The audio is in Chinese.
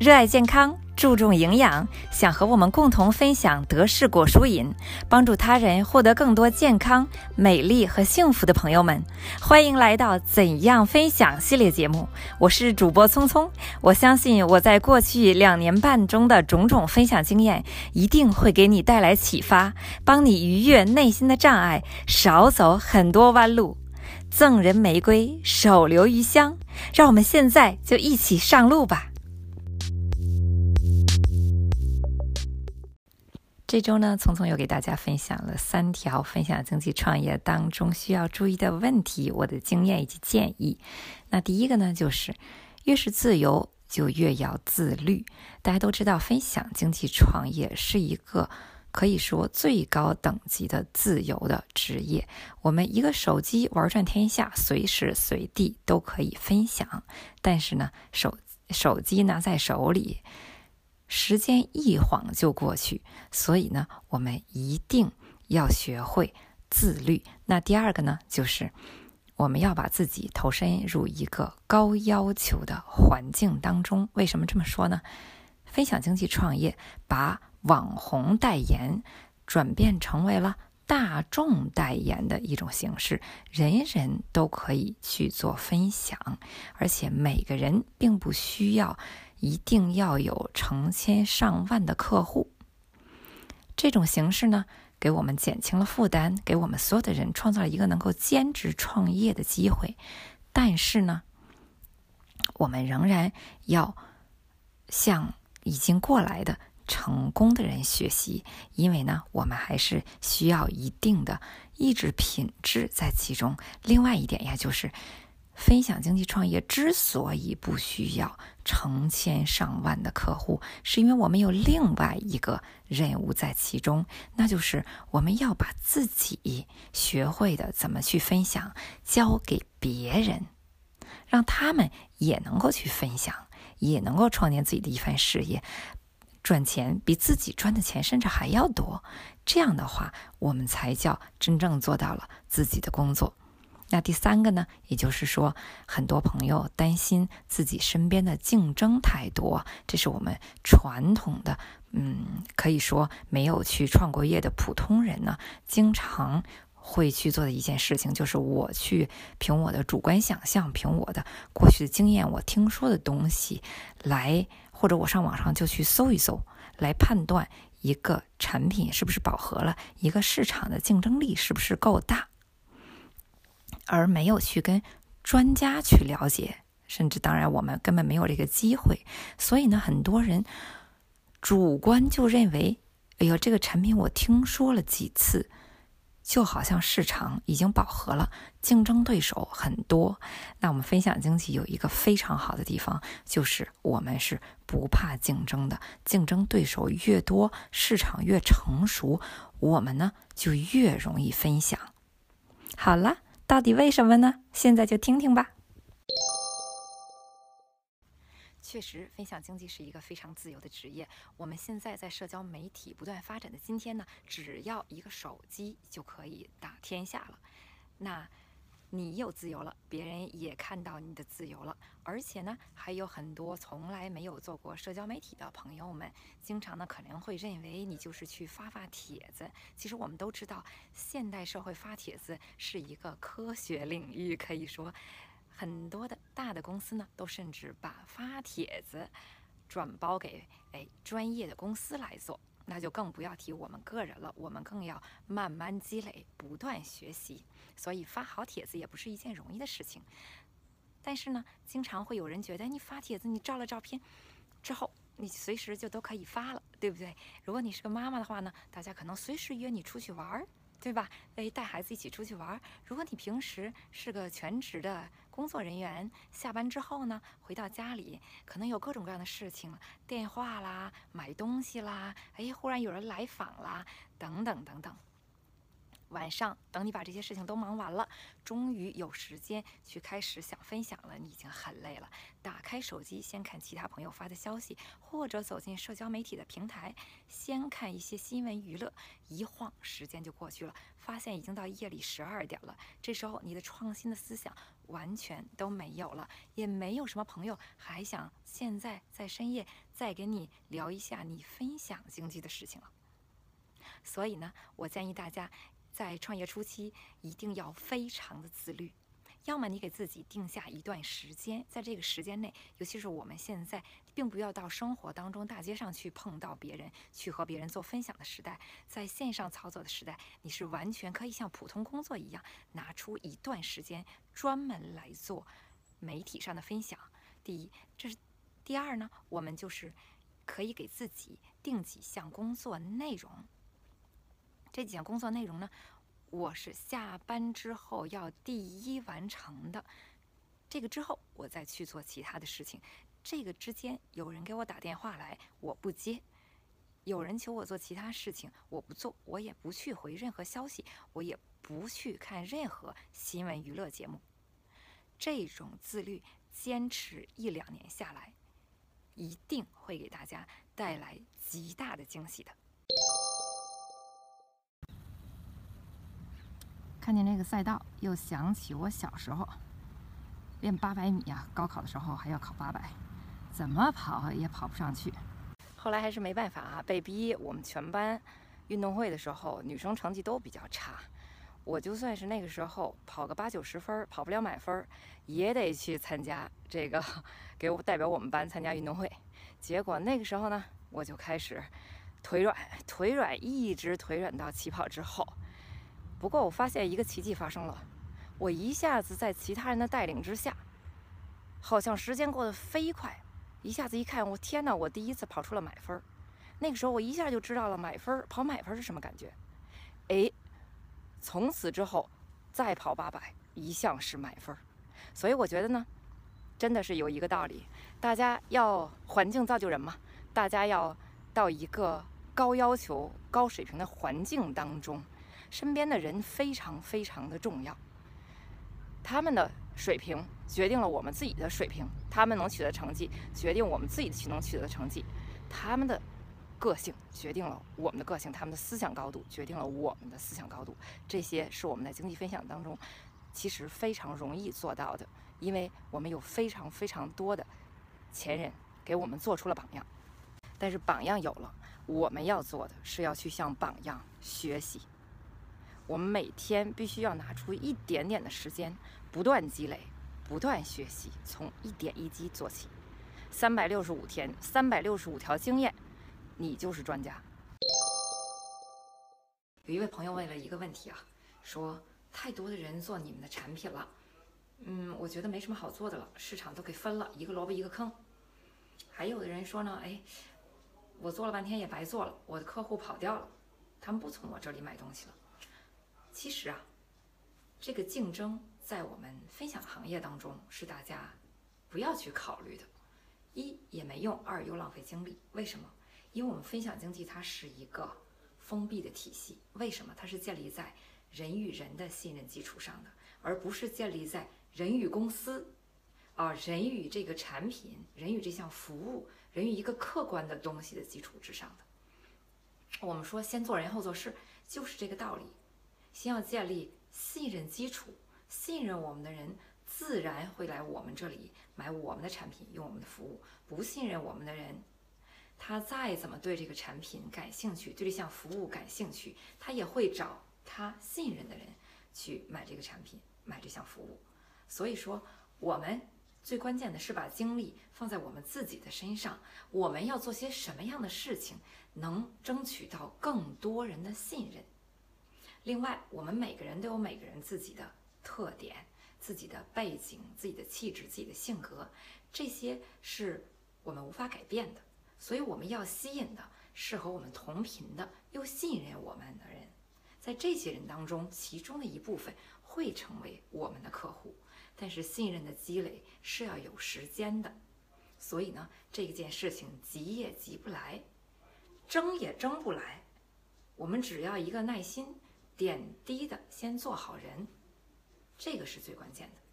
热爱健康，注重营养，想和我们共同分享德式果蔬饮，帮助他人获得更多健康、美丽和幸福的朋友们，欢迎来到《怎样分享》系列节目。我是主播聪聪，我相信我在过去两年半中的种种分享经验，一定会给你带来启发，帮你逾越内心的障碍，少走很多弯路。赠人玫瑰，手留余香。让我们现在就一起上路吧。这周呢，聪聪又给大家分享了三条分享经济创业当中需要注意的问题，我的经验以及建议。那第一个呢，就是越是自由，就越要自律。大家都知道，分享经济创业是一个可以说最高等级的自由的职业。我们一个手机玩转天下，随时随地都可以分享。但是呢，手手机拿在手里。时间一晃就过去，所以呢，我们一定要学会自律。那第二个呢，就是我们要把自己投身入一个高要求的环境当中。为什么这么说呢？分享经济创业把网红代言转变成为了大众代言的一种形式，人人都可以去做分享，而且每个人并不需要。一定要有成千上万的客户，这种形式呢，给我们减轻了负担，给我们所有的人创造了一个能够兼职创业的机会。但是呢，我们仍然要向已经过来的成功的人学习，因为呢，我们还是需要一定的意志品质在其中。另外一点呀，就是。分享经济创业之所以不需要成千上万的客户，是因为我们有另外一个任务在其中，那就是我们要把自己学会的怎么去分享交给别人，让他们也能够去分享，也能够创建自己的一番事业，赚钱比自己赚的钱甚至还要多。这样的话，我们才叫真正做到了自己的工作。那第三个呢？也就是说，很多朋友担心自己身边的竞争太多，这是我们传统的，嗯，可以说没有去创过业的普通人呢，经常会去做的一件事情，就是我去凭我的主观想象，凭我的过去的经验，我听说的东西来，或者我上网上就去搜一搜，来判断一个产品是不是饱和了，一个市场的竞争力是不是够大。而没有去跟专家去了解，甚至当然我们根本没有这个机会，所以呢，很多人主观就认为，哎呦，这个产品我听说了几次，就好像市场已经饱和了，竞争对手很多。那我们分享经济有一个非常好的地方，就是我们是不怕竞争的，竞争对手越多，市场越成熟，我们呢就越容易分享。好了。到底为什么呢？现在就听听吧。确实，分享经济是一个非常自由的职业。我们现在在社交媒体不断发展的今天呢，只要一个手机就可以打天下了。那。你有自由了，别人也看到你的自由了，而且呢，还有很多从来没有做过社交媒体的朋友们，经常呢可能会认为你就是去发发帖子。其实我们都知道，现代社会发帖子是一个科学领域，可以说，很多的大的公司呢，都甚至把发帖子转包给哎专业的公司来做。那就更不要提我们个人了，我们更要慢慢积累，不断学习。所以发好帖子也不是一件容易的事情。但是呢，经常会有人觉得你发帖子，你照了照片之后，你随时就都可以发了，对不对？如果你是个妈妈的话呢，大家可能随时约你出去玩儿。对吧？诶，带孩子一起出去玩儿。如果你平时是个全职的工作人员，下班之后呢，回到家里可能有各种各样的事情，电话啦、买东西啦，哎，忽然有人来访啦，等等等等。晚上，等你把这些事情都忙完了，终于有时间去开始想分享了。你已经很累了，打开手机先看其他朋友发的消息，或者走进社交媒体的平台，先看一些新闻娱乐。一晃时间就过去了，发现已经到夜里十二点了。这时候你的创新的思想完全都没有了，也没有什么朋友还想现在在深夜再跟你聊一下你分享经济的事情了。所以呢，我建议大家。在创业初期，一定要非常的自律。要么你给自己定下一段时间，在这个时间内，尤其是我们现在，并不要到生活当中大街上去碰到别人，去和别人做分享的时代，在线上操作的时代，你是完全可以像普通工作一样，拿出一段时间专门来做媒体上的分享。第一，这是；第二呢，我们就是可以给自己定几项工作内容。这几项工作内容呢，我是下班之后要第一完成的。这个之后，我再去做其他的事情。这个之间有人给我打电话来，我不接；有人求我做其他事情，我不做，我也不去回任何消息，我也不去看任何新闻娱乐节目。这种自律坚持一两年下来，一定会给大家带来极大的惊喜的。看见那个赛道，又想起我小时候练八百米啊，高考的时候还要考八百，怎么跑也跑不上去。后来还是没办法啊，被逼。我们全班运动会的时候，女生成绩都比较差，我就算是那个时候跑个八九十分，跑不了满分，也得去参加这个，给我代表我们班参加运动会。结果那个时候呢，我就开始腿软，腿软，一直腿软到起跑之后。不过我发现一个奇迹发生了，我一下子在其他人的带领之下，好像时间过得飞快，一下子一看，我天哪！我第一次跑出了满分儿。那个时候我一下就知道了满分儿跑满分儿是什么感觉。哎，从此之后再跑八百一向是满分儿。所以我觉得呢，真的是有一个道理，大家要环境造就人嘛，大家要到一个高要求、高水平的环境当中。身边的人非常非常的重要，他们的水平决定了我们自己的水平，他们能取得成绩决定我们自己能取得成绩，他们的个性决定了我们的个性，他们的思想高度决定了我们的思想高度。这些是我们在经济分享当中其实非常容易做到的，因为我们有非常非常多的前人给我们做出了榜样。但是榜样有了，我们要做的是要去向榜样学习。我们每天必须要拿出一点点的时间，不断积累，不断学习，从一点一滴做起。三百六十五天，三百六十五条经验，你就是专家。有一位朋友问了一个问题啊，说太多的人做你们的产品了，嗯，我觉得没什么好做的了，市场都给分了一个萝卜一个坑。还有的人说呢，哎，我做了半天也白做了，我的客户跑掉了，他们不从我这里买东西了。其实啊，这个竞争在我们分享行业当中是大家不要去考虑的，一也没用，二又浪费精力。为什么？因为我们分享经济它是一个封闭的体系。为什么？它是建立在人与人的信任基础上的，而不是建立在人与公司啊、人与这个产品、人与这项服务、人与一个客观的东西的基础之上的。我们说先做人后做事，就是这个道理。先要建立信任基础，信任我们的人自然会来我们这里买我们的产品，用我们的服务。不信任我们的人，他再怎么对这个产品感兴趣，对这项服务感兴趣，他也会找他信任的人去买这个产品，买这项服务。所以说，我们最关键的是把精力放在我们自己的身上。我们要做些什么样的事情，能争取到更多人的信任？另外，我们每个人都有每个人自己的特点、自己的背景、自己的气质、自己的性格，这些是我们无法改变的。所以，我们要吸引的是和我们同频的、又信任我们的人。在这些人当中，其中的一部分会成为我们的客户。但是，信任的积累是要有时间的。所以呢，这件事情急也急不来，争也争不来。我们只要一个耐心。点滴的先做好人，这个是最关键的。